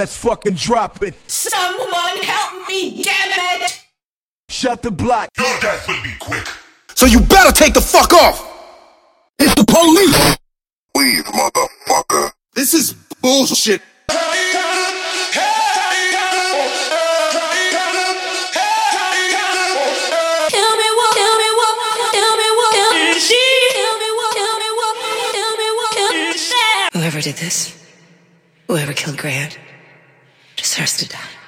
let's fucking drop it. Someone help me, damn it! Shut the block. Your death will be quick. So you better take the fuck off! It's the police! Leave, motherfucker. This is bullshit. Tell me what, tell me what, tell me what, tell she, tell me what, tell me what, tell me what, tell me Whoever did this, whoever killed Grant, deserves to die.